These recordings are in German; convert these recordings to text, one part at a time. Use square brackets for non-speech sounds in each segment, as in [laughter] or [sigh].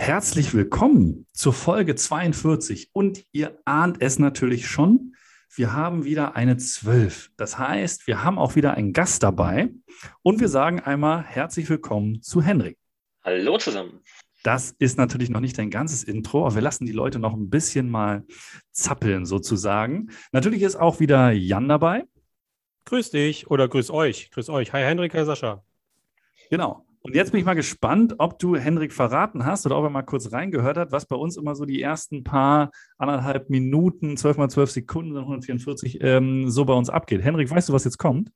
herzlich willkommen zur Folge 42. Und ihr ahnt es natürlich schon, wir haben wieder eine 12. Das heißt, wir haben auch wieder einen Gast dabei. Und wir sagen einmal herzlich willkommen zu Henrik. Hallo zusammen. Das ist natürlich noch nicht ein ganzes Intro, aber wir lassen die Leute noch ein bisschen mal zappeln sozusagen. Natürlich ist auch wieder Jan dabei. Grüß dich oder grüß euch. Grüß euch. Hi Henrik, hi Sascha. Genau. Und jetzt bin ich mal gespannt, ob du Henrik verraten hast oder ob er mal kurz reingehört hat, was bei uns immer so die ersten paar anderthalb Minuten, zwölf mal zwölf Sekunden, 144 ähm, so bei uns abgeht. Henrik, weißt du, was jetzt kommt?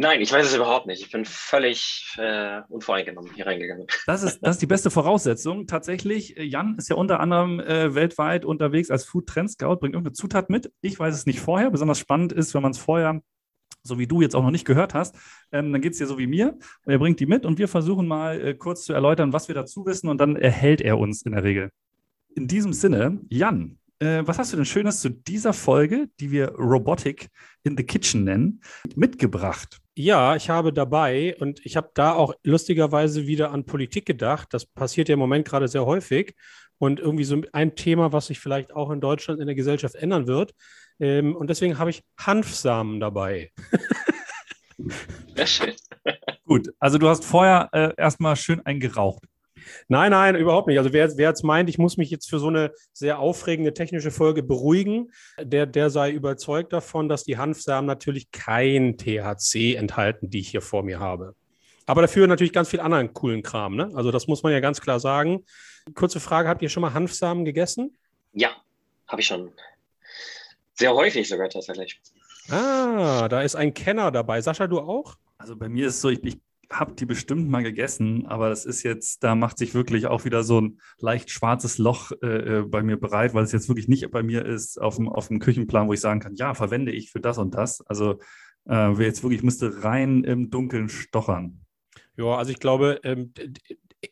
Nein, ich weiß es überhaupt nicht. Ich bin völlig äh, unvoreingenommen hier reingegangen. Das ist, das ist die beste Voraussetzung. Tatsächlich, äh, Jan ist ja unter anderem äh, weltweit unterwegs als Food Trend Scout, bringt irgendeine Zutat mit. Ich weiß es nicht vorher. Besonders spannend ist, wenn man es vorher so wie du jetzt auch noch nicht gehört hast, ähm, dann geht es dir so wie mir. Er bringt die mit und wir versuchen mal äh, kurz zu erläutern, was wir dazu wissen und dann erhält er uns in der Regel. In diesem Sinne, Jan, äh, was hast du denn Schönes zu dieser Folge, die wir Robotic in the Kitchen nennen, mitgebracht? Ja, ich habe dabei und ich habe da auch lustigerweise wieder an Politik gedacht. Das passiert ja im Moment gerade sehr häufig und irgendwie so ein Thema, was sich vielleicht auch in Deutschland in der Gesellschaft ändern wird. Ähm, und deswegen habe ich Hanfsamen dabei. Sehr schön. Gut, also du hast vorher äh, erstmal schön eingeraucht. Nein, nein, überhaupt nicht. Also wer, wer jetzt meint, ich muss mich jetzt für so eine sehr aufregende technische Folge beruhigen, der, der sei überzeugt davon, dass die Hanfsamen natürlich kein THC enthalten, die ich hier vor mir habe. Aber dafür natürlich ganz viel anderen coolen Kram. Ne? Also das muss man ja ganz klar sagen. Kurze Frage, habt ihr schon mal Hanfsamen gegessen? Ja, habe ich schon. Sehr häufig sogar tatsächlich. Ah, da ist ein Kenner dabei. Sascha, du auch? Also bei mir ist es so, ich, ich habe die bestimmt mal gegessen, aber das ist jetzt, da macht sich wirklich auch wieder so ein leicht schwarzes Loch äh, äh bei mir bereit, weil es jetzt wirklich nicht bei mir ist auf dem, auf dem Küchenplan, wo ich sagen kann, ja, verwende ich für das und das. Also äh, jetzt wirklich müsste rein im Dunkeln stochern. Ja, also ich glaube, ähm,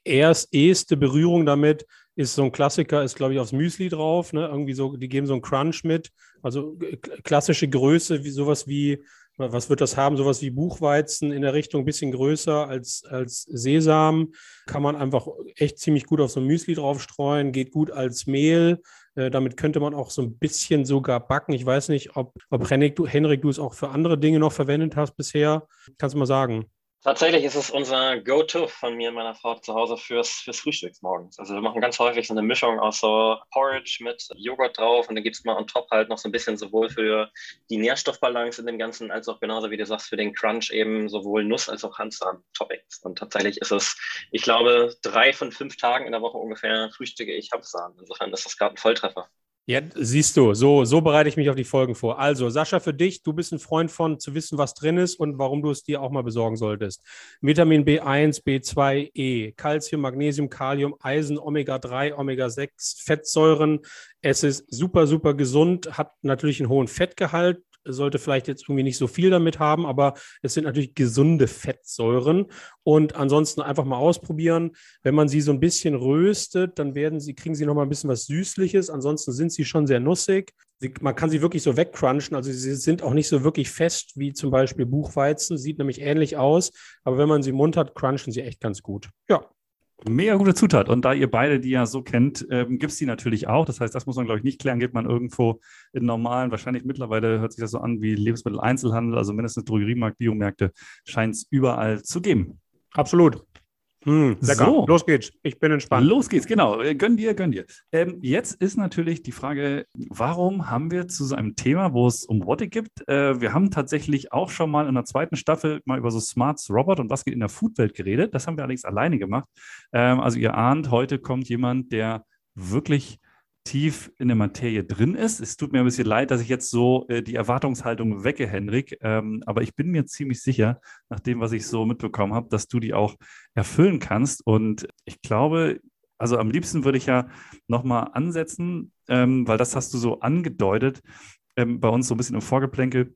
erst erste Berührung damit ist so ein Klassiker, ist glaube ich aufs Müsli drauf, ne? Irgendwie so, die geben so einen Crunch mit, also klassische Größe, wie sowas wie was wird das haben? Sowas wie Buchweizen in der Richtung ein bisschen größer als, als Sesam. Kann man einfach echt ziemlich gut auf so ein Müsli draufstreuen, geht gut als Mehl. Äh, damit könnte man auch so ein bisschen sogar backen. Ich weiß nicht, ob, ob Henrik, du, Henrik, du es auch für andere Dinge noch verwendet hast bisher. Kannst du mal sagen? Tatsächlich ist es unser Go-To von mir und meiner Frau zu Hause fürs, fürs Frühstück morgens. Also wir machen ganz häufig so eine Mischung aus so Porridge mit Joghurt drauf und dann gibt es mal on top halt noch so ein bisschen sowohl für die Nährstoffbalance in dem Ganzen, als auch genauso wie du sagst, für den Crunch eben sowohl Nuss- als auch Hanfsamen-Toppings. Und tatsächlich ist es, ich glaube, drei von fünf Tagen in der Woche ungefähr frühstücke ich Hanfsamen. Insofern ist das gerade ein Volltreffer. Ja, siehst du, so, so bereite ich mich auf die Folgen vor. Also, Sascha, für dich, du bist ein Freund von zu wissen, was drin ist und warum du es dir auch mal besorgen solltest. Vitamin B1, B2, E, Calcium, Magnesium, Kalium, Eisen, Omega-3, Omega-6, Fettsäuren. Es ist super, super gesund, hat natürlich einen hohen Fettgehalt, sollte vielleicht jetzt irgendwie nicht so viel damit haben, aber es sind natürlich gesunde Fettsäuren. Und ansonsten einfach mal ausprobieren. Wenn man sie so ein bisschen röstet, dann werden sie, kriegen sie noch mal ein bisschen was Süßliches. Ansonsten sind sie schon sehr nussig. Sie, man kann sie wirklich so wegcrunchen. Also sie sind auch nicht so wirklich fest wie zum Beispiel Buchweizen. Sieht nämlich ähnlich aus. Aber wenn man sie im Mund hat, crunchen sie echt ganz gut. Ja, Mega gute Zutat. Und da ihr beide die ja so kennt, ähm, gibt es die natürlich auch. Das heißt, das muss man, glaube ich, nicht klären. Gibt man irgendwo in normalen, wahrscheinlich mittlerweile hört sich das so an wie Lebensmitteleinzelhandel, also mindestens Drogeriemarkt, Biomärkte, scheint es überall zu geben. Absolut. Hm, lecker. So. Los geht's. Ich bin entspannt. Los geht's, genau. Äh, gönn dir, gönn dir. Ähm, jetzt ist natürlich die Frage, warum haben wir zu so einem Thema, wo es um Robotik gibt? Äh, wir haben tatsächlich auch schon mal in der zweiten Staffel mal über so Smarts Robot und was geht in der Foodwelt geredet. Das haben wir allerdings alleine gemacht. Ähm, also ihr ahnt, heute kommt jemand, der wirklich tief in der Materie drin ist. Es tut mir ein bisschen leid, dass ich jetzt so äh, die Erwartungshaltung wecke, Henrik. Ähm, aber ich bin mir ziemlich sicher, nach dem, was ich so mitbekommen habe, dass du die auch erfüllen kannst. Und ich glaube, Also am liebsten würde ich ja nochmal ansetzen, ähm, weil das hast du so angedeutet, ähm, bei uns so ein bisschen im Vorgeplänkel,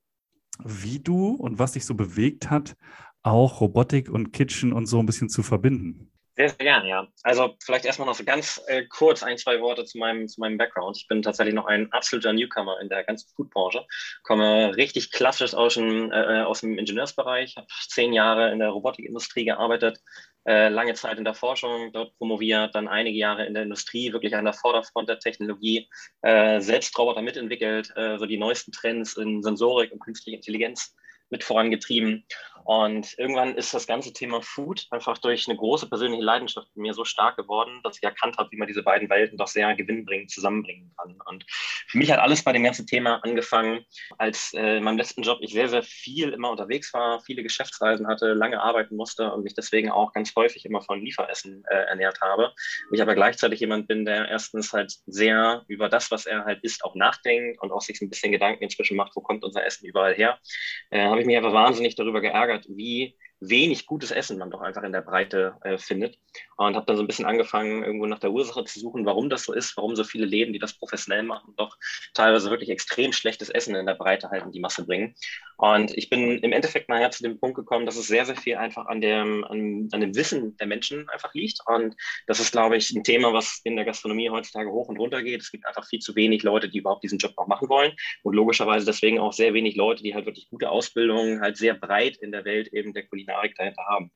wie du und was dich so bewegt hat, auch Robotik und Kitchen und so ein bisschen zu verbinden. Sehr, sehr gerne, ja. Also vielleicht erstmal noch so ganz äh, kurz ein, zwei Worte zu meinem, zu meinem Background. Ich bin tatsächlich noch ein absoluter Newcomer in der ganzen Foodbranche. Komme richtig klassisch aus dem, äh, aus dem Ingenieursbereich, habe zehn Jahre in der Robotikindustrie gearbeitet, äh, lange Zeit in der Forschung, dort promoviert, dann einige Jahre in der Industrie, wirklich an der Vorderfront der Technologie, äh, selbst Roboter mitentwickelt, äh, so die neuesten Trends in Sensorik und künstliche Intelligenz mit vorangetrieben. Und irgendwann ist das ganze Thema Food einfach durch eine große persönliche Leidenschaft in mir so stark geworden, dass ich erkannt habe, wie man diese beiden Welten doch sehr gewinnbringend zusammenbringen kann. Und für mich hat alles bei dem ganzen Thema angefangen, als äh, in meinem letzten Job ich sehr, sehr viel immer unterwegs war, viele Geschäftsreisen hatte, lange arbeiten musste und mich deswegen auch ganz häufig immer von Lieferessen äh, ernährt habe. Ich aber gleichzeitig jemand bin, der erstens halt sehr über das, was er halt isst, auch nachdenkt und auch sich ein bisschen Gedanken inzwischen macht, wo kommt unser Essen überall her. Äh, habe ich mich einfach wahnsinnig darüber geärgert, wie wenig gutes Essen man doch einfach in der Breite äh, findet. Und habe dann so ein bisschen angefangen, irgendwo nach der Ursache zu suchen, warum das so ist, warum so viele Läden, die das professionell machen, doch teilweise wirklich extrem schlechtes Essen in der Breite halt in die Masse bringen. Und ich bin im Endeffekt nachher zu dem Punkt gekommen, dass es sehr, sehr viel einfach an dem, an, an dem Wissen der Menschen einfach liegt. Und das ist, glaube ich, ein Thema, was in der Gastronomie heutzutage hoch und runter geht. Es gibt einfach viel zu wenig Leute, die überhaupt diesen Job auch machen wollen. Und logischerweise deswegen auch sehr wenig Leute, die halt wirklich gute Ausbildungen halt sehr breit in der Welt eben der Kulinarik Kulinarik dahinter haben.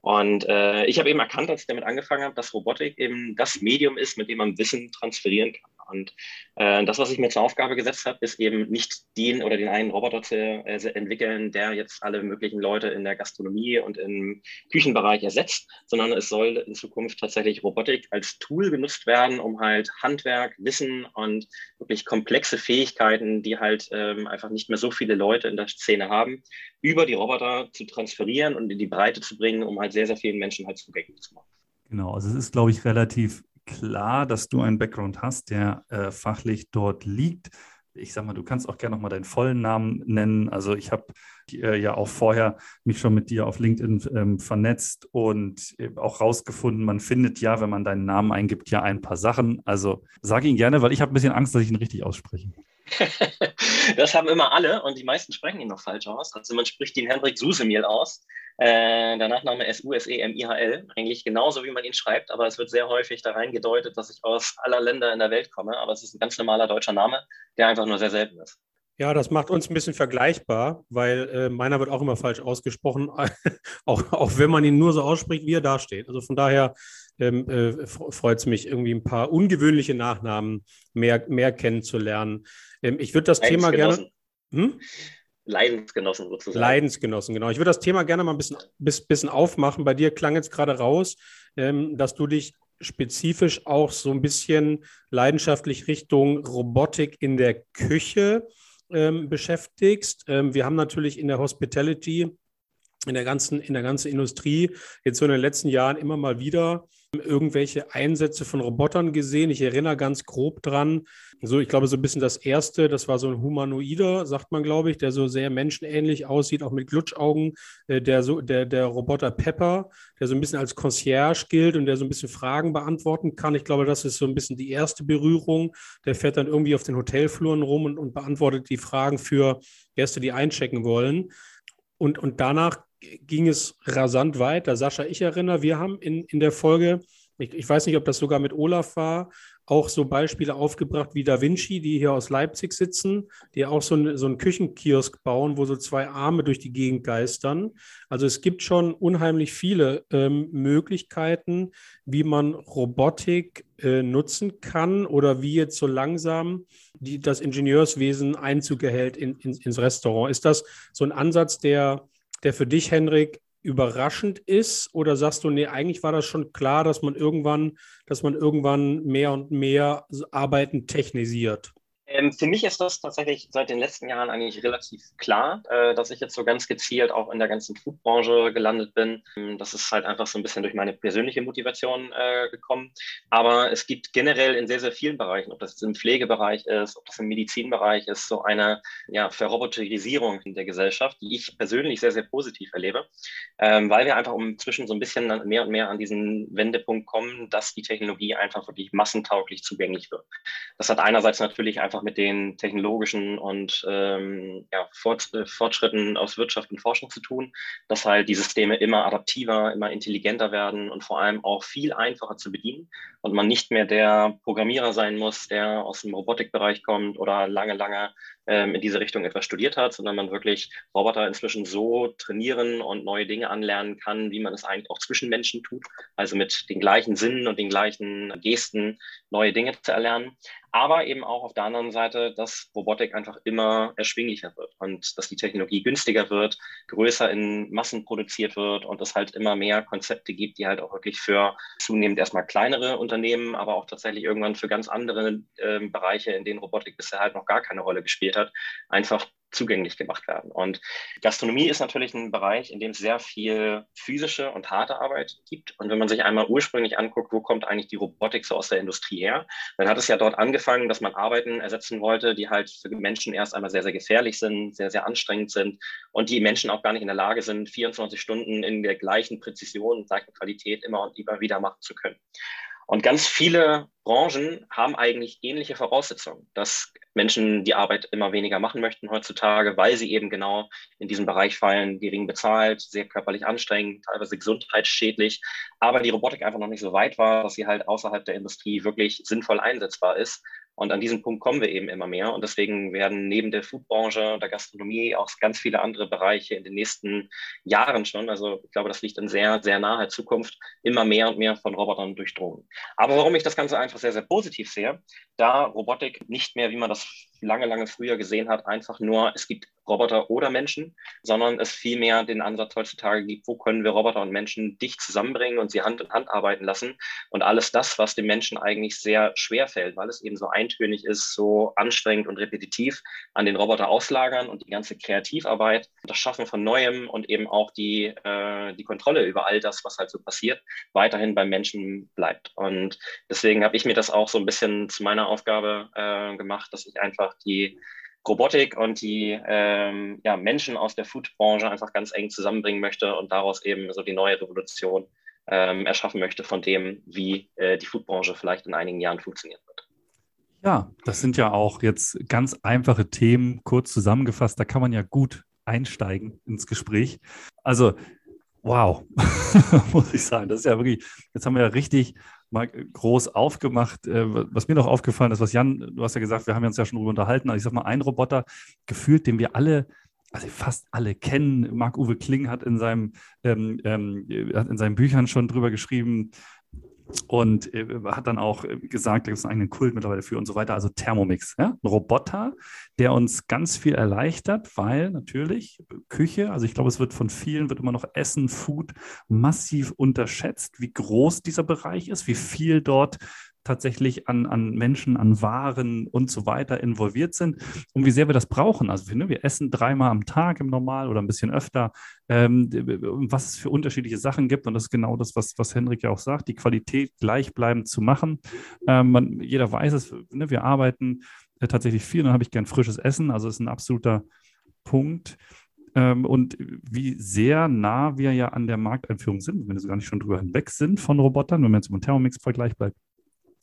Und äh, ich habe eben erkannt, als ich damit angefangen habe, dass Robotik eben das Medium ist, mit dem man Wissen transferieren kann. Und äh, das, was ich mir zur Aufgabe gesetzt habe, ist eben nicht den oder den einen Roboter zu äh, entwickeln, der jetzt alle möglichen Leute in der Gastronomie und im Küchenbereich ersetzt, sondern es soll in Zukunft tatsächlich Robotik als Tool genutzt werden, um halt Handwerk, Wissen und wirklich komplexe Fähigkeiten, die halt ähm, einfach nicht mehr so viele Leute in der Szene haben, über die Roboter zu transferieren und in die Breite zu bringen, um halt sehr, sehr vielen Menschen halt zugänglich zu machen. Genau, also es ist, glaube ich, relativ klar, dass du einen Background hast, der äh, fachlich dort liegt. Ich sag mal, du kannst auch gerne noch mal deinen vollen Namen nennen. Also ich habe äh, ja auch vorher mich schon mit dir auf LinkedIn ähm, vernetzt und äh, auch rausgefunden, man findet ja, wenn man deinen Namen eingibt, ja ein paar Sachen. Also sag ihn gerne, weil ich habe ein bisschen Angst, dass ich ihn richtig ausspreche. [laughs] das haben immer alle und die meisten sprechen ihn noch falsch aus. Also man spricht ihn Hendrik Susemiel aus. Äh, der Nachname S-U-S-E-M-I-H-L. Eigentlich genauso, wie man ihn schreibt, aber es wird sehr häufig da reingedeutet, dass ich aus aller Länder in der Welt komme. Aber es ist ein ganz normaler deutscher Name, der einfach nur sehr selten ist. Ja, das macht uns ein bisschen vergleichbar, weil äh, meiner wird auch immer falsch ausgesprochen, [laughs] auch, auch wenn man ihn nur so ausspricht, wie er da steht. Also von daher ähm, äh, freut es mich, irgendwie ein paar ungewöhnliche Nachnamen mehr, mehr kennenzulernen. Ähm, ich würde das Thema gerne. Hm? Leidensgenossen sozusagen. Leidensgenossen, genau. Ich würde das Thema gerne mal ein bisschen, bisschen aufmachen. Bei dir klang jetzt gerade raus, ähm, dass du dich spezifisch auch so ein bisschen leidenschaftlich Richtung Robotik in der Küche ähm, beschäftigst. Ähm, wir haben natürlich in der Hospitality in der ganzen, in der ganzen Industrie jetzt so in den letzten Jahren immer mal wieder irgendwelche Einsätze von Robotern gesehen. Ich erinnere ganz grob dran. So, ich glaube, so ein bisschen das erste, das war so ein Humanoider, sagt man, glaube ich, der so sehr menschenähnlich aussieht, auch mit Glutschaugen. Äh, der, so, der, der Roboter Pepper, der so ein bisschen als Concierge gilt und der so ein bisschen Fragen beantworten kann. Ich glaube, das ist so ein bisschen die erste Berührung. Der fährt dann irgendwie auf den Hotelfluren rum und, und beantwortet die Fragen für Gäste, die einchecken wollen. Und, und danach ging es rasant weiter. Sascha, ich erinnere, wir haben in, in der Folge, ich, ich weiß nicht, ob das sogar mit Olaf war, auch so Beispiele aufgebracht wie Da Vinci, die hier aus Leipzig sitzen, die auch so, ein, so einen Küchenkiosk bauen, wo so zwei Arme durch die Gegend geistern. Also es gibt schon unheimlich viele ähm, Möglichkeiten, wie man Robotik äh, nutzen kann oder wie jetzt so langsam die, das Ingenieurswesen Einzug erhält in, in, ins Restaurant. Ist das so ein Ansatz, der der für dich, Henrik, überraschend ist? Oder sagst du, nee, eigentlich war das schon klar, dass man irgendwann, dass man irgendwann mehr und mehr Arbeiten technisiert? Ähm, für mich ist das tatsächlich seit den letzten Jahren eigentlich relativ klar, äh, dass ich jetzt so ganz gezielt auch in der ganzen Foodbranche gelandet bin. Ähm, das ist halt einfach so ein bisschen durch meine persönliche Motivation äh, gekommen. Aber es gibt generell in sehr, sehr vielen Bereichen, ob das im Pflegebereich ist, ob das im Medizinbereich ist, so eine ja, Verroboterisierung in der Gesellschaft, die ich persönlich sehr, sehr positiv erlebe, ähm, weil wir einfach inzwischen so ein bisschen mehr und mehr an diesen Wendepunkt kommen, dass die Technologie einfach wirklich massentauglich zugänglich wird. Das hat einerseits natürlich einfach einfach mit den technologischen und ähm, ja, äh, Fortschritten aus Wirtschaft und Forschung zu tun, dass halt die Systeme immer adaptiver, immer intelligenter werden und vor allem auch viel einfacher zu bedienen und man nicht mehr der Programmierer sein muss, der aus dem Robotikbereich kommt oder lange, lange ähm, in diese Richtung etwas studiert hat, sondern man wirklich Roboter inzwischen so trainieren und neue Dinge anlernen kann, wie man es eigentlich auch zwischen Menschen tut, also mit den gleichen Sinnen und den gleichen Gesten neue Dinge zu erlernen. Aber eben auch auf der anderen Seite, dass Robotik einfach immer erschwinglicher wird und dass die Technologie günstiger wird, größer in Massen produziert wird und es halt immer mehr Konzepte gibt, die halt auch wirklich für zunehmend erstmal kleinere Unternehmen, aber auch tatsächlich irgendwann für ganz andere äh, Bereiche, in denen Robotik bisher halt noch gar keine Rolle gespielt hat, einfach zugänglich gemacht werden. Und Gastronomie ist natürlich ein Bereich, in dem es sehr viel physische und harte Arbeit gibt. Und wenn man sich einmal ursprünglich anguckt, wo kommt eigentlich die Robotik so aus der Industrie her, dann hat es ja dort angefangen, dass man Arbeiten ersetzen wollte, die halt für Menschen erst einmal sehr, sehr gefährlich sind, sehr, sehr anstrengend sind und die Menschen auch gar nicht in der Lage sind, 24 Stunden in der gleichen Präzision und gleichen Qualität immer und immer wieder machen zu können. Und ganz viele Branchen haben eigentlich ähnliche Voraussetzungen, dass Menschen die Arbeit immer weniger machen möchten heutzutage, weil sie eben genau in diesen Bereich fallen, gering bezahlt, sehr körperlich anstrengend, teilweise gesundheitsschädlich, aber die Robotik einfach noch nicht so weit war, dass sie halt außerhalb der Industrie wirklich sinnvoll einsetzbar ist. Und an diesem Punkt kommen wir eben immer mehr. Und deswegen werden neben der Foodbranche, der Gastronomie auch ganz viele andere Bereiche in den nächsten Jahren schon, also ich glaube, das liegt in sehr, sehr naher Zukunft, immer mehr und mehr von Robotern durchdrungen. Aber warum ich das Ganze einfach sehr, sehr positiv sehe, da Robotik nicht mehr, wie man das lange, lange früher gesehen hat, einfach nur, es gibt Roboter oder Menschen, sondern es vielmehr den Ansatz heutzutage gibt, wo können wir Roboter und Menschen dicht zusammenbringen und sie Hand in Hand arbeiten lassen. Und alles das, was dem Menschen eigentlich sehr schwer fällt, weil es eben so eintönig ist, so anstrengend und repetitiv, an den Roboter auslagern und die ganze Kreativarbeit, das Schaffen von Neuem und eben auch die, äh, die Kontrolle über all das, was halt so passiert, weiterhin beim Menschen bleibt. Und deswegen habe ich mir das auch so ein bisschen zu meiner Aufgabe äh, gemacht, dass ich einfach die Robotik und die ähm, ja, Menschen aus der Foodbranche einfach ganz eng zusammenbringen möchte und daraus eben so die neue Revolution ähm, erschaffen möchte von dem, wie äh, die Foodbranche vielleicht in einigen Jahren funktionieren wird. Ja, das sind ja auch jetzt ganz einfache Themen, kurz zusammengefasst. Da kann man ja gut einsteigen ins Gespräch. Also, wow, [laughs] muss ich sagen. Das ist ja wirklich, jetzt haben wir ja richtig mal groß aufgemacht. Äh, was mir noch aufgefallen ist, was Jan, du hast ja gesagt, wir haben uns ja schon darüber unterhalten, also ich sag mal, ein Roboter gefühlt, den wir alle also fast alle kennen. Marc-Uwe Kling hat in, seinem, ähm, ähm, hat in seinen Büchern schon drüber geschrieben, und äh, hat dann auch äh, gesagt, da gibt es einen eigenen Kult mittlerweile für und so weiter. Also Thermomix, ja? ein Roboter, der uns ganz viel erleichtert, weil natürlich Küche, also ich glaube, es wird von vielen, wird immer noch Essen, Food massiv unterschätzt, wie groß dieser Bereich ist, wie viel dort tatsächlich an, an Menschen, an Waren und so weiter involviert sind und wie sehr wir das brauchen. Also wir, ne, wir essen dreimal am Tag im Normal oder ein bisschen öfter, ähm, was es für unterschiedliche Sachen gibt. Und das ist genau das, was, was Henrik ja auch sagt, die Qualität gleichbleibend zu machen. Ähm, man, jeder weiß es, ne, wir arbeiten äh, tatsächlich viel, dann habe ich gern frisches Essen. Also ist ein absoluter Punkt ähm, und wie sehr nah wir ja an der Markteinführung sind, wenn wir so gar nicht schon drüber hinweg sind von Robotern, wenn man jetzt mit Thermomix-Vergleich bleibt,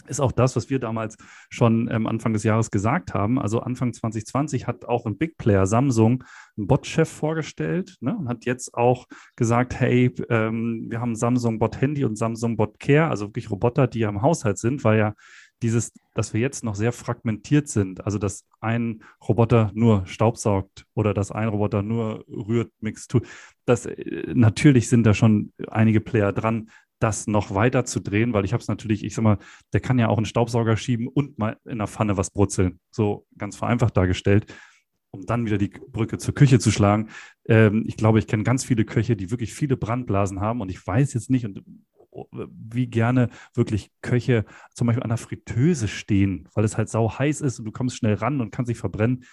ist auch das, was wir damals schon ähm, Anfang des Jahres gesagt haben. Also Anfang 2020 hat auch ein Big Player Samsung einen Bot-Chef vorgestellt ne, und hat jetzt auch gesagt, hey, ähm, wir haben Samsung Bot Handy und Samsung Bot Care, also wirklich Roboter, die ja im Haushalt sind, weil ja dieses, dass wir jetzt noch sehr fragmentiert sind, also dass ein Roboter nur staubsaugt oder dass ein Roboter nur rührt, mixt, tut, das äh, natürlich sind da schon einige Player dran, das noch weiter zu drehen, weil ich habe es natürlich, ich sag mal, der kann ja auch einen Staubsauger schieben und mal in der Pfanne was brutzeln. So ganz vereinfacht dargestellt, um dann wieder die Brücke zur Küche zu schlagen. Ähm, ich glaube, ich kenne ganz viele Köche, die wirklich viele Brandblasen haben und ich weiß jetzt nicht, und wie gerne wirklich Köche zum Beispiel an der Fritteuse stehen, weil es halt sau heiß ist und du kommst schnell ran und kannst dich verbrennen.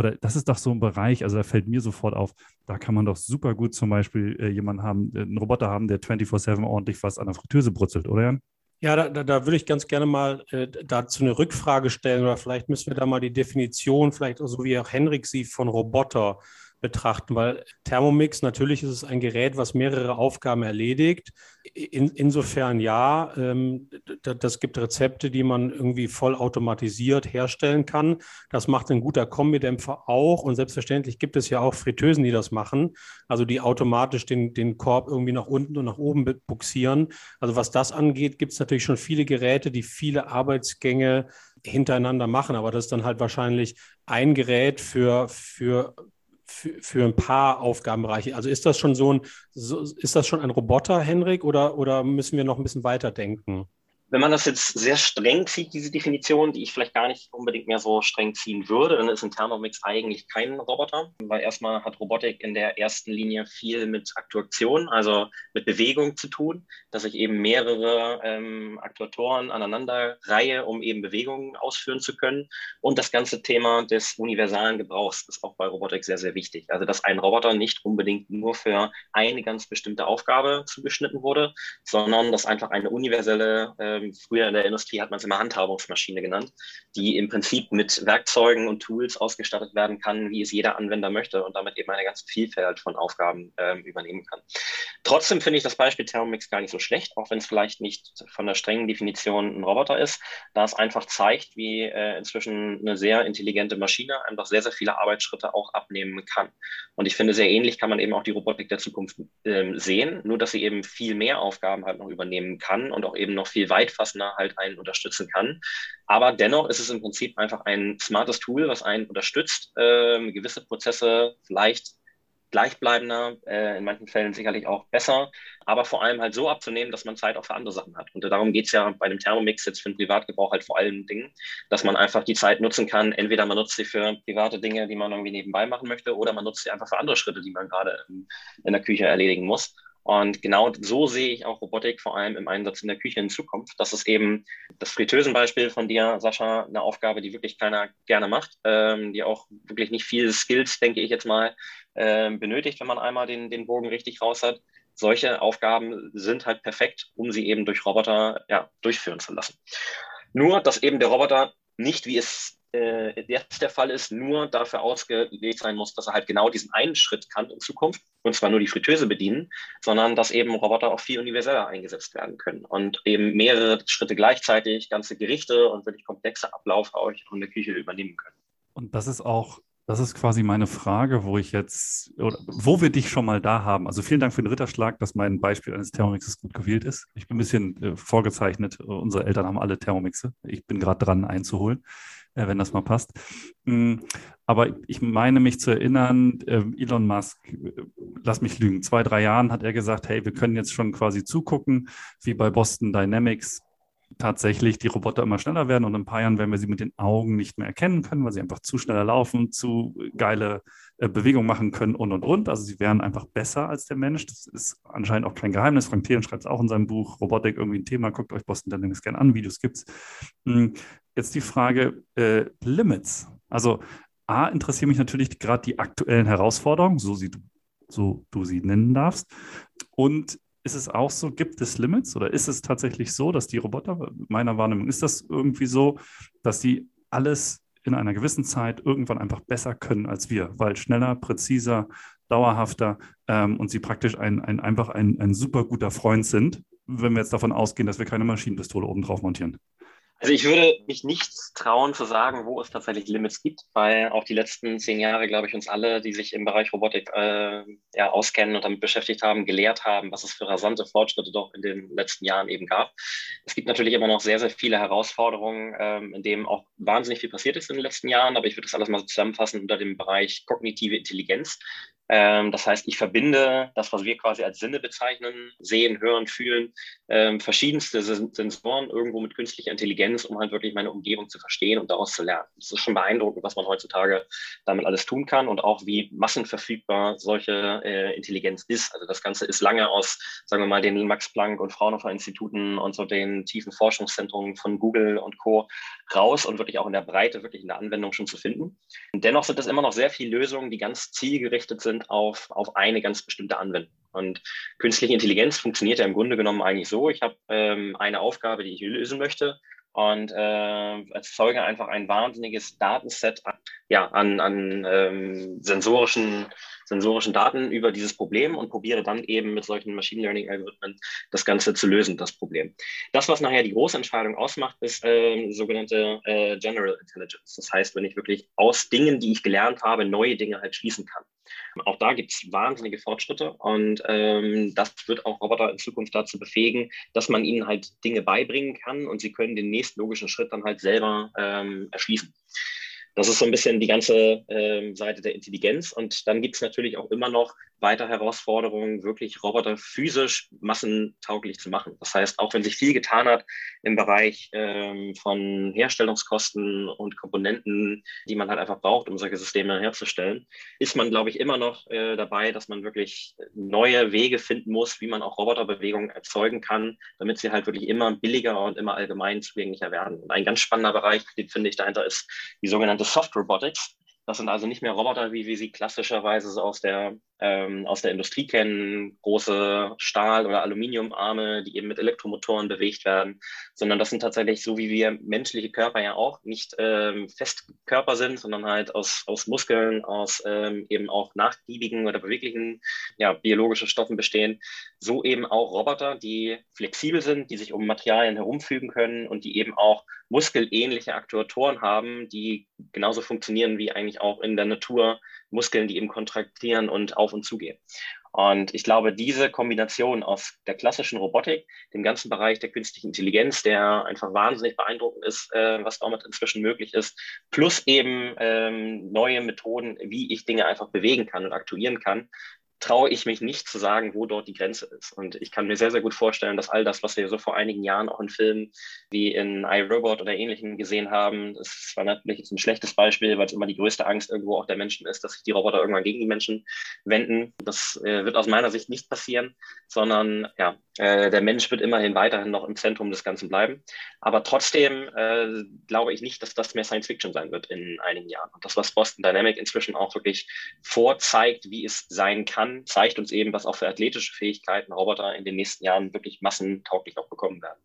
Oder das ist doch so ein Bereich, also da fällt mir sofort auf, da kann man doch super gut zum Beispiel äh, jemanden haben, äh, einen Roboter haben, der 24-7 ordentlich was an der Fritteuse brutzelt, oder Jan? Ja, da, da, da würde ich ganz gerne mal äh, dazu eine Rückfrage stellen oder vielleicht müssen wir da mal die Definition, vielleicht so wie auch Henrik sie von Roboter betrachten, weil Thermomix natürlich ist es ein Gerät, was mehrere Aufgaben erledigt. In, insofern ja, ähm, das gibt Rezepte, die man irgendwie vollautomatisiert herstellen kann. Das macht ein guter Kombidämpfer auch und selbstverständlich gibt es ja auch Fritteusen, die das machen, also die automatisch den, den Korb irgendwie nach unten und nach oben buxieren. Also was das angeht, gibt es natürlich schon viele Geräte, die viele Arbeitsgänge hintereinander machen, aber das ist dann halt wahrscheinlich ein Gerät für, für für, für ein paar Aufgabenbereiche. Also ist das schon so ein, so, ist das schon ein Roboter, Henrik, oder, oder müssen wir noch ein bisschen weiter denken? Wenn man das jetzt sehr streng zieht, diese Definition, die ich vielleicht gar nicht unbedingt mehr so streng ziehen würde, dann ist ein Thermomix eigentlich kein Roboter, weil erstmal hat Robotik in der ersten Linie viel mit Aktuation, also mit Bewegung zu tun, dass ich eben mehrere ähm, Aktuatoren aneinander reihe, um eben Bewegungen ausführen zu können. Und das ganze Thema des universalen Gebrauchs ist auch bei Robotik sehr, sehr wichtig. Also, dass ein Roboter nicht unbedingt nur für eine ganz bestimmte Aufgabe zugeschnitten wurde, sondern dass einfach eine universelle äh, früher in der Industrie hat man es immer Handhabungsmaschine genannt, die im Prinzip mit Werkzeugen und Tools ausgestattet werden kann, wie es jeder Anwender möchte und damit eben eine ganze Vielfalt von Aufgaben ähm, übernehmen kann. Trotzdem finde ich das Beispiel Thermomix gar nicht so schlecht, auch wenn es vielleicht nicht von der strengen Definition ein Roboter ist, da es einfach zeigt, wie äh, inzwischen eine sehr intelligente Maschine einfach sehr, sehr viele Arbeitsschritte auch abnehmen kann. Und ich finde, sehr ähnlich kann man eben auch die Robotik der Zukunft äh, sehen, nur dass sie eben viel mehr Aufgaben halt noch übernehmen kann und auch eben noch viel weiter weitfassender halt einen unterstützen kann. Aber dennoch ist es im Prinzip einfach ein smartes Tool, was einen unterstützt, äh, gewisse Prozesse vielleicht gleichbleibender, äh, in manchen Fällen sicherlich auch besser, aber vor allem halt so abzunehmen, dass man Zeit auch für andere Sachen hat. Und darum geht es ja bei dem Thermomix jetzt für den Privatgebrauch halt vor allen Dingen, dass man einfach die Zeit nutzen kann. Entweder man nutzt sie für private Dinge, die man irgendwie nebenbei machen möchte, oder man nutzt sie einfach für andere Schritte, die man gerade in, in der Küche erledigen muss. Und genau so sehe ich auch Robotik vor allem im Einsatz in der Küche in Zukunft. Das ist eben das Fritteusenbeispiel von dir, Sascha, eine Aufgabe, die wirklich keiner gerne macht, ähm, die auch wirklich nicht viel Skills, denke ich jetzt mal, ähm, benötigt, wenn man einmal den, den Bogen richtig raus hat. Solche Aufgaben sind halt perfekt, um sie eben durch Roboter ja, durchführen zu lassen. Nur, dass eben der Roboter nicht, wie es äh, jetzt der Fall ist, nur dafür ausgelegt sein muss, dass er halt genau diesen einen Schritt kann in Zukunft, und zwar nur die Fritteuse bedienen, sondern dass eben Roboter auch viel universeller eingesetzt werden können und eben mehrere Schritte gleichzeitig, ganze Gerichte und wirklich komplexe Abläufe auch in der Küche übernehmen können. Und das ist auch das ist quasi meine Frage, wo ich jetzt, oder wo wir dich schon mal da haben. Also vielen Dank für den Ritterschlag, dass mein Beispiel eines Thermomixes gut gewählt ist. Ich bin ein bisschen äh, vorgezeichnet. Unsere Eltern haben alle Thermomixe. Ich bin gerade dran einzuholen äh, wenn das mal passt. Mm, aber ich meine mich zu erinnern, äh, Elon Musk, äh, lass mich lügen, zwei, drei Jahren hat er gesagt, hey, wir können jetzt schon quasi zugucken, wie bei Boston Dynamics tatsächlich die Roboter immer schneller werden und in ein paar Jahren werden wir sie mit den Augen nicht mehr erkennen können, weil sie einfach zu schneller laufen, zu geile äh, Bewegungen machen können und und und. Also sie wären einfach besser als der Mensch. Das ist anscheinend auch kein Geheimnis. Frank Thelen schreibt es auch in seinem Buch Robotik irgendwie ein Thema. Guckt euch Boston Dynamics gerne an, Videos gibt's. Hm, jetzt die Frage äh, Limits. Also A, interessieren mich natürlich gerade die aktuellen Herausforderungen, so, sie, so du sie nennen darfst. Und ist es auch so, gibt es Limits oder ist es tatsächlich so, dass die Roboter, meiner Wahrnehmung ist das irgendwie so, dass sie alles in einer gewissen Zeit irgendwann einfach besser können als wir, weil schneller, präziser, dauerhafter ähm, und sie praktisch ein, ein, einfach ein, ein super guter Freund sind, wenn wir jetzt davon ausgehen, dass wir keine Maschinenpistole oben drauf montieren. Also ich würde mich nicht trauen zu sagen, wo es tatsächlich Limits gibt, weil auch die letzten zehn Jahre, glaube ich, uns alle, die sich im Bereich Robotik äh, ja, auskennen und damit beschäftigt haben, gelehrt haben, was es für rasante Fortschritte doch in den letzten Jahren eben gab. Es gibt natürlich immer noch sehr, sehr viele Herausforderungen, ähm, in denen auch wahnsinnig viel passiert ist in den letzten Jahren, aber ich würde das alles mal zusammenfassen unter dem Bereich kognitive Intelligenz das heißt, ich verbinde das, was wir quasi als Sinne bezeichnen, sehen, hören, fühlen, ähm, verschiedenste Sensoren irgendwo mit künstlicher Intelligenz, um halt wirklich meine Umgebung zu verstehen und daraus zu lernen. Es ist schon beeindruckend, was man heutzutage damit alles tun kann und auch wie massenverfügbar solche äh, Intelligenz ist. Also das Ganze ist lange aus, sagen wir mal, den Max Planck und Fraunhofer Instituten und so den tiefen Forschungszentren von Google und Co. raus und wirklich auch in der Breite, wirklich in der Anwendung schon zu finden. Und dennoch sind es immer noch sehr viele Lösungen, die ganz zielgerichtet sind auf, auf eine ganz bestimmte Anwendung. Und künstliche Intelligenz funktioniert ja im Grunde genommen eigentlich so. Ich habe ähm, eine Aufgabe, die ich lösen möchte und äh, erzeuge einfach ein wahnsinniges Datenset an, ja, an, an ähm, sensorischen, sensorischen Daten über dieses Problem und probiere dann eben mit solchen Machine Learning-Algorithmen das Ganze zu lösen, das Problem. Das, was nachher die große Entscheidung ausmacht, ist äh, sogenannte äh, General Intelligence. Das heißt, wenn ich wirklich aus Dingen, die ich gelernt habe, neue Dinge halt schließen kann. Auch da gibt es wahnsinnige Fortschritte und ähm, das wird auch Roboter in Zukunft dazu befähigen, dass man ihnen halt Dinge beibringen kann und sie können den nächsten logischen Schritt dann halt selber ähm, erschließen. Das ist so ein bisschen die ganze ähm, Seite der Intelligenz. Und dann gibt es natürlich auch immer noch weiter Herausforderungen, wirklich Roboter physisch massentauglich zu machen. Das heißt, auch wenn sich viel getan hat im Bereich ähm, von Herstellungskosten und Komponenten, die man halt einfach braucht, um solche Systeme herzustellen, ist man, glaube ich, immer noch äh, dabei, dass man wirklich neue Wege finden muss, wie man auch Roboterbewegungen erzeugen kann, damit sie halt wirklich immer billiger und immer allgemein zugänglicher werden. Und ein ganz spannender Bereich, den finde ich dahinter, ist die sogenannte Soft Robotics. Das sind also nicht mehr Roboter, wie wir sie klassischerweise so aus der ähm, aus der Industrie kennen, große Stahl- oder Aluminiumarme, die eben mit Elektromotoren bewegt werden, sondern das sind tatsächlich so wie wir menschliche Körper ja auch nicht ähm, Festkörper sind, sondern halt aus, aus Muskeln, aus ähm, eben auch nachgiebigen oder beweglichen ja, biologischen Stoffen bestehen, so eben auch Roboter, die flexibel sind, die sich um Materialien herumfügen können und die eben auch muskelähnliche Aktuatoren haben, die genauso funktionieren wie eigentlich auch in der Natur Muskeln, die eben kontraktieren und auf und zugehen. Und ich glaube, diese Kombination aus der klassischen Robotik, dem ganzen Bereich der künstlichen Intelligenz, der einfach wahnsinnig beeindruckend ist, äh, was damit inzwischen möglich ist, plus eben ähm, neue Methoden, wie ich Dinge einfach bewegen kann und aktuieren kann, traue ich mich nicht zu sagen, wo dort die Grenze ist. Und ich kann mir sehr, sehr gut vorstellen, dass all das, was wir so vor einigen Jahren auch in Filmen wie in iRobot oder ähnlichem gesehen haben, das war natürlich jetzt ein schlechtes Beispiel, weil es immer die größte Angst irgendwo auch der Menschen ist, dass sich die Roboter irgendwann gegen die Menschen wenden. Das äh, wird aus meiner Sicht nicht passieren, sondern ja, äh, der Mensch wird immerhin weiterhin noch im Zentrum des Ganzen bleiben. Aber trotzdem äh, glaube ich nicht, dass das mehr Science Fiction sein wird in einigen Jahren. Und das, was Boston Dynamic inzwischen auch wirklich vorzeigt, wie es sein kann, zeigt uns eben, was auch für athletische Fähigkeiten Roboter in den nächsten Jahren wirklich massentauglich auch bekommen werden.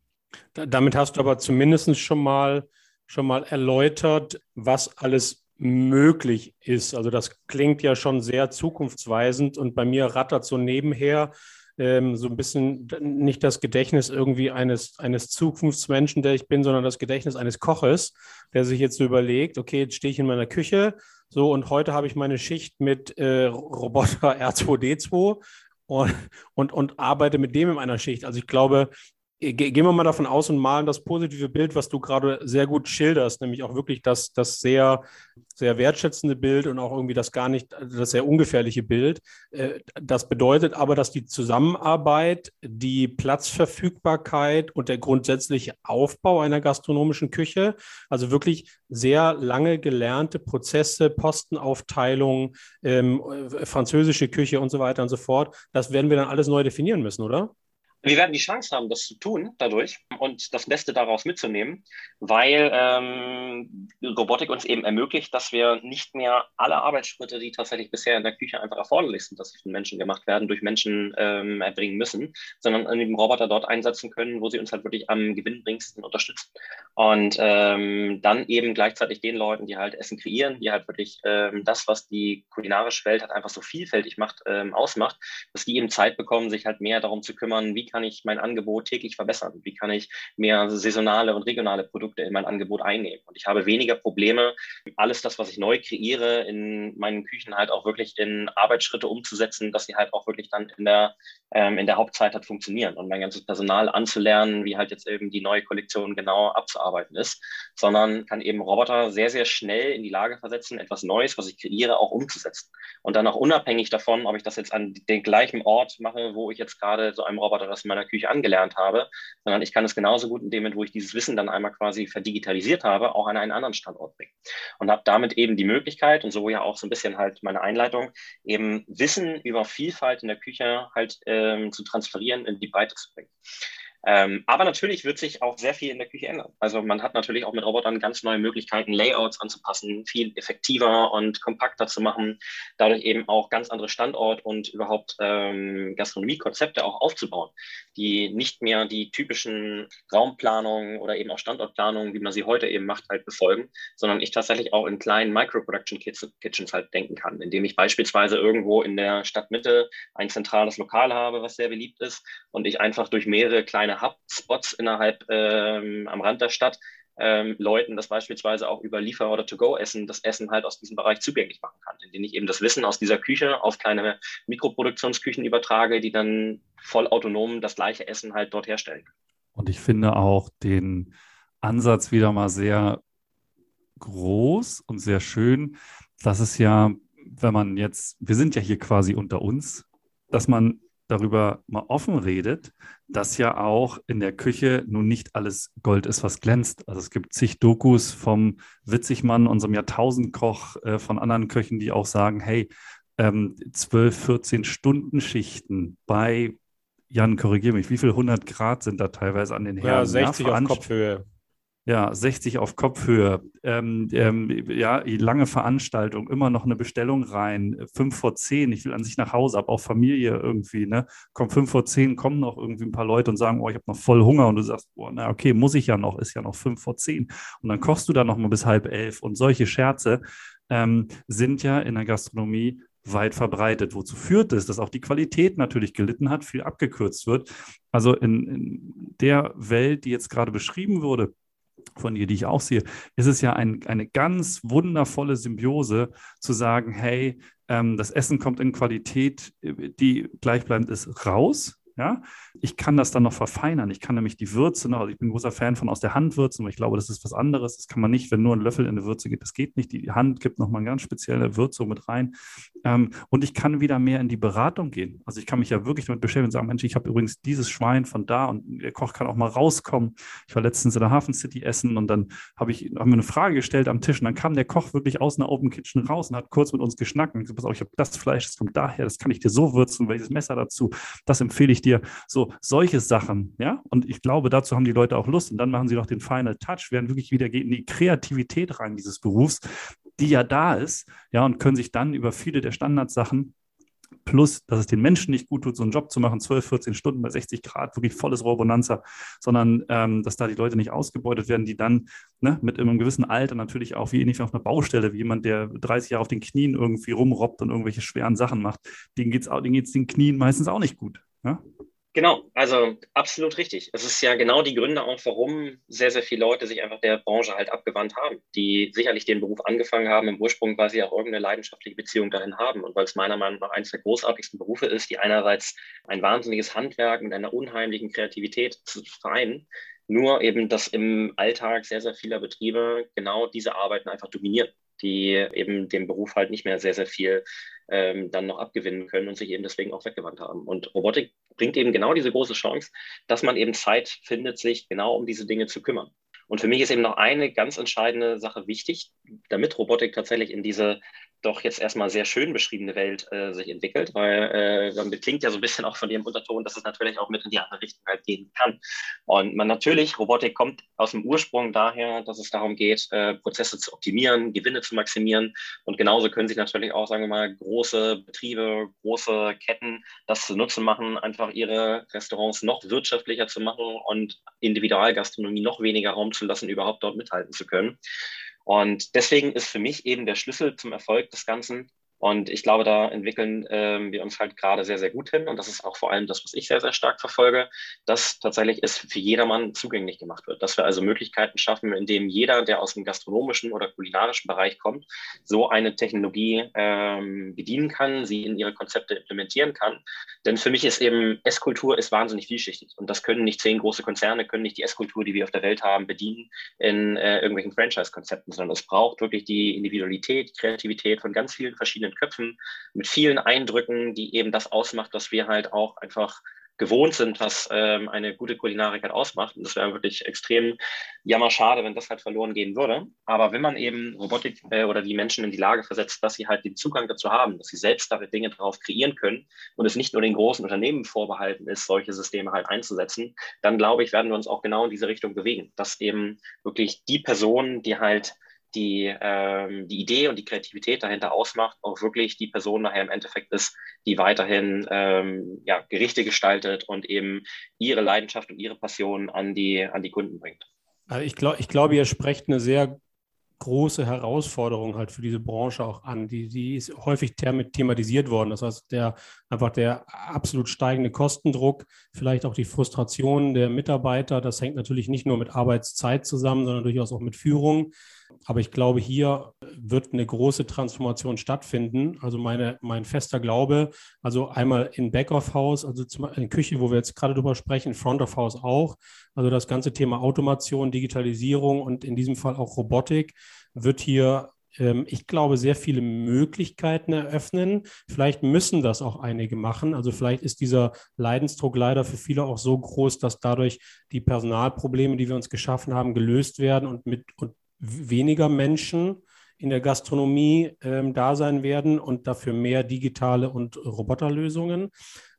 Damit hast du aber zumindest schon mal, schon mal erläutert, was alles möglich ist. Also das klingt ja schon sehr zukunftsweisend und bei mir rattert so nebenher ähm, so ein bisschen nicht das Gedächtnis irgendwie eines, eines Zukunftsmenschen, der ich bin, sondern das Gedächtnis eines Koches, der sich jetzt so überlegt, okay, jetzt stehe ich in meiner Küche, so und heute habe ich meine Schicht mit äh, Roboter R2D2 und, und, und arbeite mit dem in einer Schicht. Also ich glaube, Gehen wir mal davon aus und malen das positive Bild, was du gerade sehr gut schilderst, nämlich auch wirklich das, das sehr, sehr wertschätzende Bild und auch irgendwie das gar nicht, das sehr ungefährliche Bild. Äh, das bedeutet aber, dass die Zusammenarbeit, die Platzverfügbarkeit und der grundsätzliche Aufbau einer gastronomischen Küche, also wirklich sehr lange gelernte Prozesse, Postenaufteilung, ähm, äh, französische Küche und so weiter und so fort, das werden wir dann alles neu definieren müssen, oder? Wir werden die Chance haben, das zu tun dadurch und das Beste daraus mitzunehmen, weil ähm, Robotik uns eben ermöglicht, dass wir nicht mehr alle Arbeitsschritte, die tatsächlich bisher in der Küche einfach erforderlich sind, dass sie von Menschen gemacht werden, durch Menschen ähm, erbringen müssen, sondern eben Roboter dort einsetzen können, wo sie uns halt wirklich am gewinnbringsten unterstützen. Und ähm, dann eben gleichzeitig den Leuten, die halt Essen kreieren, die halt wirklich ähm, das, was die kulinarische Welt halt einfach so vielfältig macht, ähm, ausmacht, dass die eben Zeit bekommen, sich halt mehr darum zu kümmern, wie kann ich mein Angebot täglich verbessern? Wie kann ich mehr saisonale und regionale Produkte in mein Angebot einnehmen? Und ich habe weniger Probleme, alles das, was ich neu kreiere, in meinen Küchen halt auch wirklich in Arbeitsschritte umzusetzen, dass sie halt auch wirklich dann in der, ähm, in der Hauptzeit halt funktionieren und mein ganzes Personal anzulernen, wie halt jetzt eben die neue Kollektion genau abzuarbeiten arbeiten ist, sondern kann eben Roboter sehr, sehr schnell in die Lage versetzen, etwas Neues, was ich kreiere, auch umzusetzen. Und dann auch unabhängig davon, ob ich das jetzt an den gleichen Ort mache, wo ich jetzt gerade so einem Roboter in meiner Küche angelernt habe, sondern ich kann es genauso gut in dem Moment, wo ich dieses Wissen dann einmal quasi verdigitalisiert habe, auch an einen anderen Standort bringen. Und habe damit eben die Möglichkeit, und so ja auch so ein bisschen halt meine Einleitung, eben Wissen über Vielfalt in der Küche halt ähm, zu transferieren, in die Breite zu bringen. Ähm, aber natürlich wird sich auch sehr viel in der Küche ändern. Also man hat natürlich auch mit Robotern ganz neue Möglichkeiten, Layouts anzupassen, viel effektiver und kompakter zu machen, dadurch eben auch ganz andere Standort- und überhaupt ähm, Gastronomiekonzepte auch aufzubauen, die nicht mehr die typischen Raumplanungen oder eben auch Standortplanungen, wie man sie heute eben macht, halt befolgen, sondern ich tatsächlich auch in kleinen Micro-Production-Kitchens halt denken kann, indem ich beispielsweise irgendwo in der Stadtmitte ein zentrales Lokal habe, was sehr beliebt ist und ich einfach durch mehrere kleine Hub-Spots innerhalb ähm, am Rand der Stadt ähm, Leuten das beispielsweise auch über Liefer- oder To-Go-Essen, das Essen halt aus diesem Bereich zugänglich machen kann, indem ich eben das Wissen aus dieser Küche auf kleine Mikroproduktionsküchen übertrage, die dann voll autonom das gleiche Essen halt dort herstellen. Und ich finde auch den Ansatz wieder mal sehr groß und sehr schön. Das ist ja, wenn man jetzt, wir sind ja hier quasi unter uns, dass man darüber mal offen redet, dass ja auch in der Küche nun nicht alles Gold ist, was glänzt. Also es gibt zig Dokus vom Witzigmann, unserem Jahrtausendkoch, äh, von anderen Köchen, die auch sagen, hey, ähm, 12, 14 Stunden Schichten bei Jan, korrigiere mich, wie viel 100 Grad sind da teilweise an den Herren? Ja, 60 ja, auf Kopfhöhe. Ja, 60 auf Kopfhöhe. Ähm, ähm, ja, lange Veranstaltung, immer noch eine Bestellung rein. Fünf vor zehn, ich will an sich nach Hause, habe auch Familie irgendwie, ne? Kommt fünf vor zehn, kommen noch irgendwie ein paar Leute und sagen, oh, ich habe noch voll Hunger. Und du sagst, oh, na okay, muss ich ja noch, ist ja noch fünf vor zehn. Und dann kochst du da noch mal bis halb elf. Und solche Scherze ähm, sind ja in der Gastronomie weit verbreitet. Wozu führt es, dass auch die Qualität natürlich gelitten hat, viel abgekürzt wird. Also in, in der Welt, die jetzt gerade beschrieben wurde, von dir, die ich auch sehe, ist es ja ein, eine ganz wundervolle Symbiose zu sagen, hey, ähm, das Essen kommt in Qualität, äh, die gleichbleibend ist, raus. Ja, ich kann das dann noch verfeinern. Ich kann nämlich die Würze noch, also ich bin großer Fan von aus der Hand würzen, aber ich glaube, das ist was anderes. Das kann man nicht, wenn nur ein Löffel in eine Würze geht. Das geht nicht. Die Hand gibt nochmal eine ganz spezielle Würzung mit rein. Ähm, und ich kann wieder mehr in die Beratung gehen. Also ich kann mich ja wirklich damit beschäftigen und sagen, Mensch, ich habe übrigens dieses Schwein von da und der Koch kann auch mal rauskommen. Ich war letztens in der Hafen City essen und dann habe ich haben wir eine Frage gestellt am Tisch und dann kam der Koch wirklich aus einer Open Kitchen raus und hat kurz mit uns geschnackt und gesagt, pass auf, ich habe das Fleisch, das kommt daher, das kann ich dir so würzen, welches Messer dazu, das empfehle ich dir. So, solche Sachen, ja. Und ich glaube, dazu haben die Leute auch Lust. Und dann machen sie noch den Final Touch, werden wirklich wieder in die Kreativität rein dieses Berufs, die ja da ist, ja, und können sich dann über viele der Standardsachen plus, dass es den Menschen nicht gut tut, so einen Job zu machen, 12, 14 Stunden bei 60 Grad, wirklich volles Rohbonanza, sondern ähm, dass da die Leute nicht ausgebeutet werden, die dann ne, mit einem gewissen Alter natürlich auch, wie ähnlich wie auf einer Baustelle, wie jemand, der 30 Jahre auf den Knien irgendwie rumrobbt und irgendwelche schweren Sachen macht, denen geht es den Knien meistens auch nicht gut. Ja? Genau, also absolut richtig. Es ist ja genau die Gründe auch, warum sehr, sehr viele Leute sich einfach der Branche halt abgewandt haben, die sicherlich den Beruf angefangen haben im Ursprung, sie auch irgendeine leidenschaftliche Beziehung dahin haben und weil es meiner Meinung nach eines der großartigsten Berufe ist, die einerseits ein wahnsinniges Handwerk mit einer unheimlichen Kreativität zu vereinen, nur eben, dass im Alltag sehr, sehr vieler Betriebe genau diese Arbeiten einfach dominieren die eben dem Beruf halt nicht mehr sehr, sehr viel ähm, dann noch abgewinnen können und sich eben deswegen auch weggewandt haben. Und Robotik bringt eben genau diese große Chance, dass man eben Zeit findet, sich genau um diese Dinge zu kümmern. Und für mich ist eben noch eine ganz entscheidende Sache wichtig, damit Robotik tatsächlich in diese doch jetzt erstmal sehr schön beschriebene Welt äh, sich entwickelt, weil äh, man klingt ja so ein bisschen auch von ihrem Unterton, dass es natürlich auch mit in die andere Richtung halt gehen kann. Und man natürlich, Robotik kommt aus dem Ursprung daher, dass es darum geht, äh, Prozesse zu optimieren, Gewinne zu maximieren. Und genauso können sich natürlich auch, sagen wir mal, große Betriebe, große Ketten das zu nutzen machen, einfach ihre Restaurants noch wirtschaftlicher zu machen und Individualgastronomie noch weniger Raum zu lassen, überhaupt dort mithalten zu können. Und deswegen ist für mich eben der Schlüssel zum Erfolg des Ganzen, Und ich glaube, da entwickeln äh, wir uns halt gerade sehr, sehr gut hin. Und das ist auch vor allem das, was ich sehr, sehr stark verfolge, dass tatsächlich es für jedermann zugänglich gemacht wird. Dass wir also Möglichkeiten schaffen, in dem jeder, der aus dem gastronomischen oder kulinarischen Bereich kommt, so eine Technologie ähm, bedienen kann, sie in ihre Konzepte implementieren kann. Denn für mich ist eben Esskultur ist wahnsinnig vielschichtig. Und das können nicht zehn große Konzerne, können nicht die Esskultur, die wir auf der Welt haben, bedienen in äh, irgendwelchen Franchise-Konzepten, sondern es braucht wirklich die Individualität, Kreativität von ganz vielen verschiedenen verschiedenen Köpfen, mit vielen Eindrücken, die eben das ausmacht, was wir halt auch einfach gewohnt sind, was ähm, eine gute Kulinarik halt ausmacht. Und das wäre wirklich extrem jammerschade, wenn das halt verloren gehen würde. Aber wenn man eben Robotik äh, oder die Menschen in die Lage versetzt, dass sie halt den Zugang dazu haben, dass sie selbst damit Dinge drauf kreieren können und es nicht nur den großen Unternehmen vorbehalten ist, solche Systeme halt einzusetzen, dann glaube ich, werden wir uns auch genau in diese Richtung bewegen, dass eben wirklich die Personen, die halt die, ähm, die Idee und die Kreativität dahinter ausmacht, auch wirklich die Person nachher im Endeffekt ist, die weiterhin ähm, ja, Gerichte gestaltet und eben ihre Leidenschaft und ihre Passion an die, an die Kunden bringt. Also ich, glaub, ich glaube, ihr sprecht eine sehr große Herausforderung halt für diese Branche auch an. Die, die ist häufig thematisiert worden. Das heißt, der einfach der absolut steigende Kostendruck, vielleicht auch die Frustration der Mitarbeiter, das hängt natürlich nicht nur mit Arbeitszeit zusammen, sondern durchaus auch mit Führung. Aber ich glaube, hier wird eine große Transformation stattfinden. Also meine, mein fester Glaube, also einmal in Back-of-House, also in Küche, wo wir jetzt gerade drüber sprechen, Front of House auch. Also das ganze Thema Automation, Digitalisierung und in diesem Fall auch Robotik wird hier ähm, ich glaube, sehr viele Möglichkeiten eröffnen. Vielleicht müssen das auch einige machen. Also vielleicht ist dieser Leidensdruck leider für viele auch so groß, dass dadurch die Personalprobleme, die wir uns geschaffen haben, gelöst werden und mit und weniger Menschen in der Gastronomie ähm, da sein werden und dafür mehr digitale und Roboterlösungen.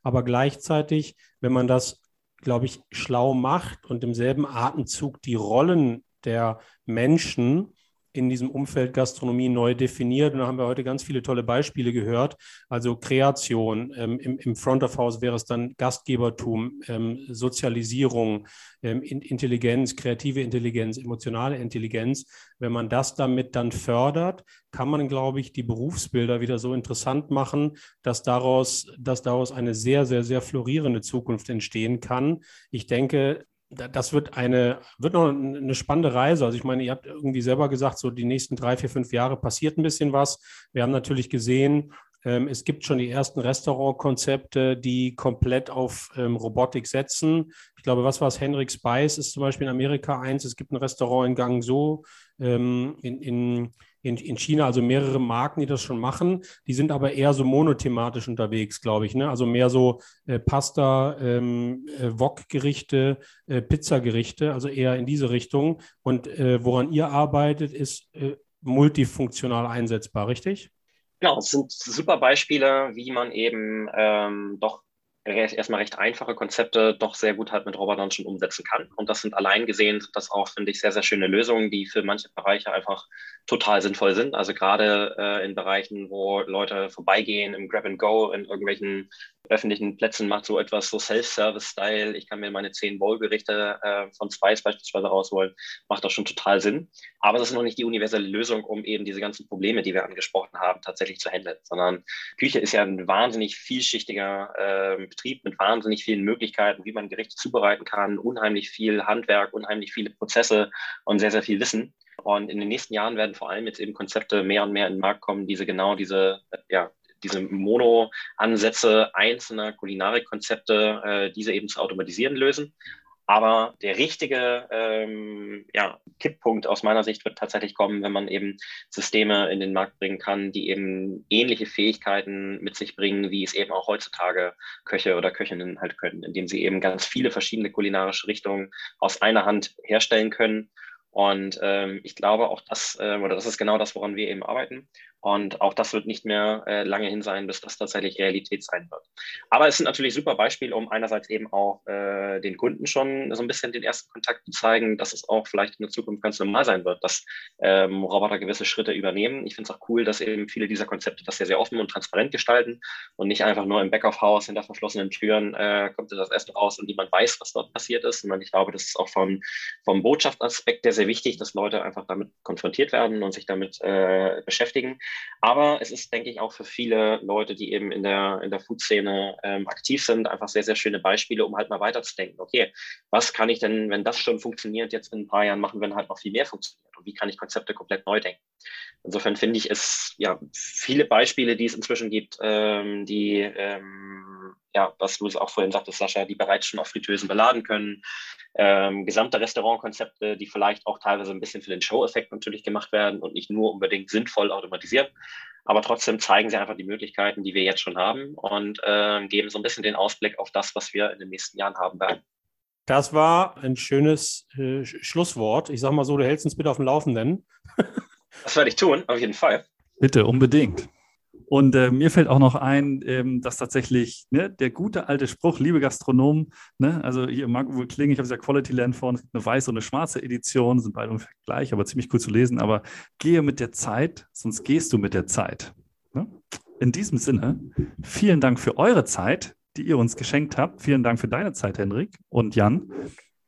Aber gleichzeitig, wenn man das, glaube ich, schlau macht und im selben Atemzug die Rollen der Menschen in diesem Umfeld Gastronomie neu definiert. Und da haben wir heute ganz viele tolle Beispiele gehört. Also Kreation, ähm, im, im, Front of House wäre es dann Gastgebertum, ähm, Sozialisierung, ähm, Intelligenz, kreative Intelligenz, emotionale Intelligenz. Wenn man das damit dann fördert, kann man, glaube ich, die Berufsbilder wieder so interessant machen, dass daraus, dass daraus eine sehr, sehr, sehr florierende Zukunft entstehen kann. Ich denke, das wird eine, wird noch eine spannende Reise. Also ich meine, ihr habt irgendwie selber gesagt, so die nächsten drei, vier, fünf Jahre passiert ein bisschen was. Wir haben natürlich gesehen, ähm, es gibt schon die ersten Restaurantkonzepte, die komplett auf ähm, Robotik setzen. Ich glaube, was war es? Henrik Spice ist zum Beispiel in Amerika eins. Es gibt ein Restaurant in Gangzhou ähm, in, in in, in China, also mehrere Marken, die das schon machen. Die sind aber eher so monothematisch unterwegs, glaube ich. Ne? Also mehr so äh, Pasta, ähm, äh, Wok-Gerichte, äh, Pizzagerichte, also eher in diese Richtung. Und äh, woran ihr arbeitet, ist äh, multifunktional einsetzbar, richtig? Genau, es sind super Beispiele, wie man eben ähm, doch erstmal recht einfache Konzepte doch sehr gut halt mit Robotern schon umsetzen kann. Und das sind allein gesehen, das auch, finde ich, sehr, sehr schöne Lösungen, die für manche Bereiche einfach total sinnvoll sind. Also gerade äh, in Bereichen, wo Leute vorbeigehen im Grab and Go, in irgendwelchen öffentlichen Plätzen macht so etwas so Self-Service-Style. Ich kann mir meine zehn Bowl-Gerichte äh, von Spice beispielsweise rausholen. Macht doch schon total Sinn. Aber das ist noch nicht die universelle Lösung, um eben diese ganzen Probleme, die wir angesprochen haben, tatsächlich zu handeln. Sondern Küche ist ja ein wahnsinnig vielschichtiger äh, Betrieb mit wahnsinnig vielen Möglichkeiten, wie man Gerichte zubereiten kann. Unheimlich viel Handwerk, unheimlich viele Prozesse und sehr, sehr viel Wissen. Und in den nächsten Jahren werden vor allem jetzt eben Konzepte mehr und mehr in den Markt kommen, diese genau diese, ja, diese Mono-Ansätze einzelner Kulinarikkonzepte, äh, diese eben zu automatisieren lösen. Aber der richtige ähm, ja, Kipppunkt aus meiner Sicht wird tatsächlich kommen, wenn man eben Systeme in den Markt bringen kann, die eben ähnliche Fähigkeiten mit sich bringen, wie es eben auch heutzutage Köche oder Köchinnen halt können, indem sie eben ganz viele verschiedene kulinarische Richtungen aus einer Hand herstellen können. Und ähm, ich glaube auch das, äh, oder das ist genau das, woran wir eben arbeiten. Und auch das wird nicht mehr äh, lange hin sein, bis das tatsächlich Realität sein wird. Aber es sind natürlich super Beispiele, um einerseits eben auch äh, den Kunden schon so ein bisschen den ersten Kontakt zu zeigen, dass es auch vielleicht in der Zukunft ganz normal sein wird, dass ähm, Roboter gewisse Schritte übernehmen. Ich finde es auch cool, dass eben viele dieser Konzepte das sehr, sehr offen und transparent gestalten und nicht einfach nur im Back-of-House hinter verschlossenen Türen äh, kommt das erste raus und niemand weiß, was dort passiert ist, sondern ich glaube, das ist auch vom, vom Botschaftsaspekt sehr sehr wichtig, dass Leute einfach damit konfrontiert werden und sich damit äh, beschäftigen. Aber es ist, denke ich, auch für viele Leute, die eben in der, in der Food-Szene ähm, aktiv sind, einfach sehr, sehr schöne Beispiele, um halt mal weiterzudenken. Okay, was kann ich denn, wenn das schon funktioniert, jetzt in ein paar Jahren machen, wenn halt noch viel mehr funktioniert? Und wie kann ich Konzepte komplett neu denken? Insofern finde ich es ja viele Beispiele, die es inzwischen gibt, ähm, die ähm, ja, was du auch vorhin sagtest, Sascha, die bereits schon auf Fritteusen beladen können. Ähm, gesamte Restaurantkonzepte, die vielleicht auch teilweise ein bisschen für den Show-Effekt natürlich gemacht werden und nicht nur unbedingt sinnvoll automatisiert. Aber trotzdem zeigen sie einfach die Möglichkeiten, die wir jetzt schon haben und äh, geben so ein bisschen den Ausblick auf das, was wir in den nächsten Jahren haben werden. Das war ein schönes äh, Schlusswort. Ich sage mal so, du hältst uns bitte auf dem Laufenden. das werde ich tun, auf jeden Fall. Bitte, unbedingt. Und äh, mir fällt auch noch ein, ähm, dass tatsächlich ne, der gute alte Spruch, liebe Gastronomen, ne, also hier mag wohl klingen, ich habe es ja Quality Land vor, eine weiße und eine schwarze Edition, sind beide ungefähr gleich, aber ziemlich cool zu lesen. Aber gehe mit der Zeit, sonst gehst du mit der Zeit. Ne? In diesem Sinne, vielen Dank für eure Zeit, die ihr uns geschenkt habt. Vielen Dank für deine Zeit, Henrik und Jan.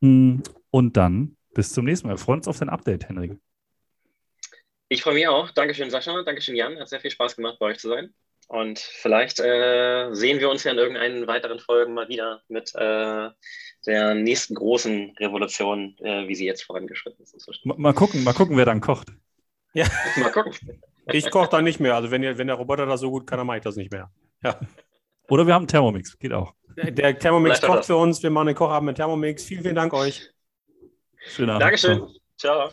Hm, und dann bis zum nächsten Mal. Wir freuen uns auf dein Update, Henrik. Ich freue mich auch. Dankeschön, Sascha. Dankeschön, Jan. Hat sehr viel Spaß gemacht, bei euch zu sein. Und vielleicht äh, sehen wir uns ja in irgendeinen weiteren Folgen mal wieder mit äh, der nächsten großen Revolution, äh, wie sie jetzt vorangeschritten ist. Mal gucken, mal gucken, wer dann kocht. Ja, mal gucken. Ich koche dann nicht mehr. Also wenn, ihr, wenn der Roboter das so gut kann, dann mache ich das nicht mehr. Ja. Oder wir haben Thermomix, geht auch. Der, der Thermomix kocht für uns. Wir machen den Kochabend mit Thermomix. Vielen, vielen Dank euch. Schönen Abend. Dankeschön. Ciao.